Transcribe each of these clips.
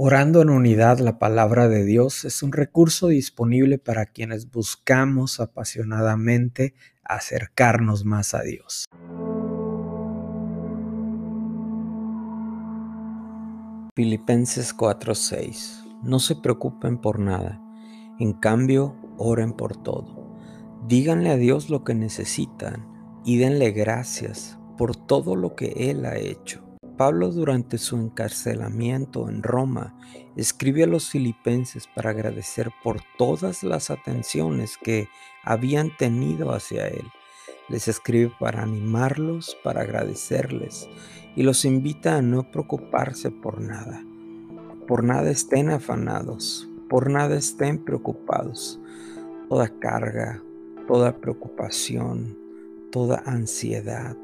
Orando en unidad la palabra de Dios es un recurso disponible para quienes buscamos apasionadamente acercarnos más a Dios. Filipenses 4:6 No se preocupen por nada, en cambio oren por todo. Díganle a Dios lo que necesitan y denle gracias por todo lo que Él ha hecho. Pablo durante su encarcelamiento en Roma escribe a los filipenses para agradecer por todas las atenciones que habían tenido hacia él. Les escribe para animarlos, para agradecerles y los invita a no preocuparse por nada. Por nada estén afanados, por nada estén preocupados. Toda carga, toda preocupación, toda ansiedad,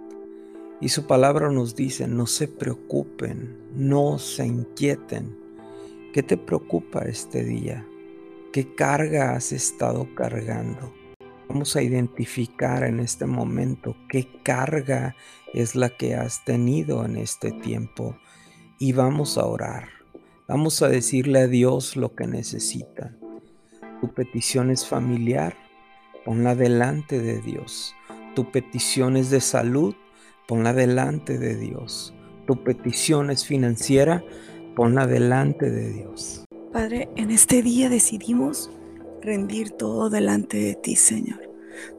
y su palabra nos dice, no se preocupen, no se inquieten. ¿Qué te preocupa este día? ¿Qué carga has estado cargando? Vamos a identificar en este momento qué carga es la que has tenido en este tiempo y vamos a orar. Vamos a decirle a Dios lo que necesita. Tu petición es familiar, ponla delante de Dios. Tu petición es de salud, ponla delante de Dios. Tu petición es financiera, ponla delante de Dios. Padre, en este día decidimos rendir todo delante de ti, Señor.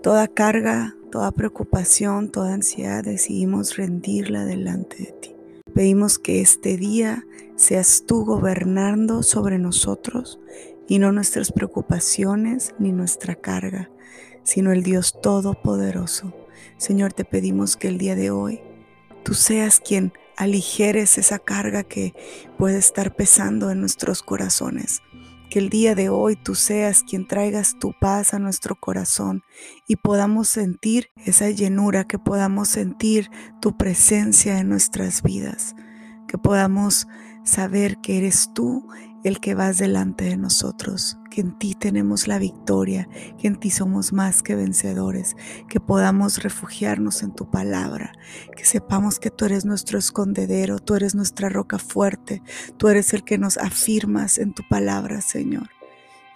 Toda carga, toda preocupación, toda ansiedad, decidimos rendirla delante de ti. Pedimos que este día seas tú gobernando sobre nosotros y no nuestras preocupaciones ni nuestra carga, sino el Dios Todopoderoso Señor, te pedimos que el día de hoy tú seas quien aligeres esa carga que puede estar pesando en nuestros corazones. Que el día de hoy tú seas quien traigas tu paz a nuestro corazón y podamos sentir esa llenura, que podamos sentir tu presencia en nuestras vidas, que podamos saber que eres tú el que vas delante de nosotros, que en ti tenemos la victoria, que en ti somos más que vencedores, que podamos refugiarnos en tu palabra, que sepamos que tú eres nuestro escondedero, tú eres nuestra roca fuerte, tú eres el que nos afirmas en tu palabra, Señor.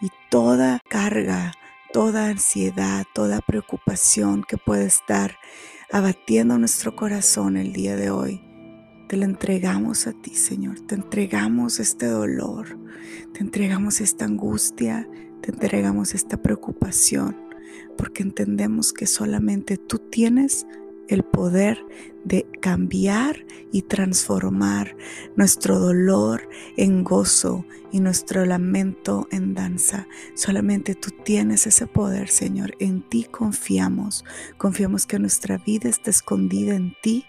Y toda carga, toda ansiedad, toda preocupación que puede estar abatiendo nuestro corazón el día de hoy, te lo entregamos a ti, Señor. Te entregamos este dolor, te entregamos esta angustia, te entregamos esta preocupación, porque entendemos que solamente tú tienes el poder de cambiar y transformar nuestro dolor en gozo y nuestro lamento en danza. Solamente tú tienes ese poder, Señor. En ti confiamos. Confiamos que nuestra vida está escondida en ti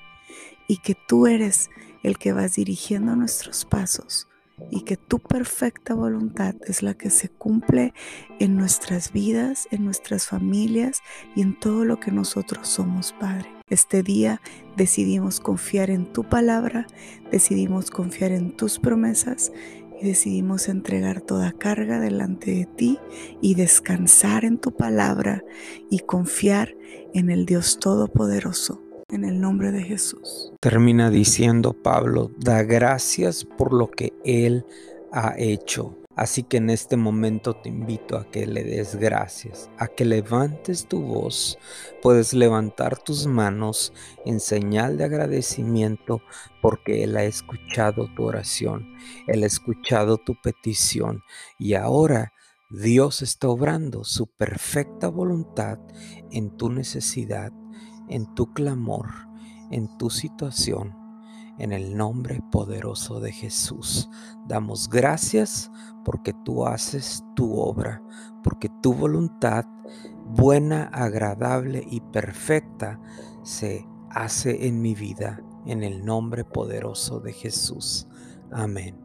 y que tú eres el que vas dirigiendo nuestros pasos y que tu perfecta voluntad es la que se cumple en nuestras vidas, en nuestras familias y en todo lo que nosotros somos, Padre. Este día decidimos confiar en tu palabra, decidimos confiar en tus promesas y decidimos entregar toda carga delante de ti y descansar en tu palabra y confiar en el Dios Todopoderoso en el nombre de Jesús. Termina diciendo Pablo, da gracias por lo que Él ha hecho. Así que en este momento te invito a que le des gracias, a que levantes tu voz. Puedes levantar tus manos en señal de agradecimiento porque Él ha escuchado tu oración, Él ha escuchado tu petición y ahora Dios está obrando su perfecta voluntad en tu necesidad en tu clamor, en tu situación. En el nombre poderoso de Jesús, damos gracias porque tú haces tu obra, porque tu voluntad buena, agradable y perfecta se hace en mi vida. En el nombre poderoso de Jesús. Amén.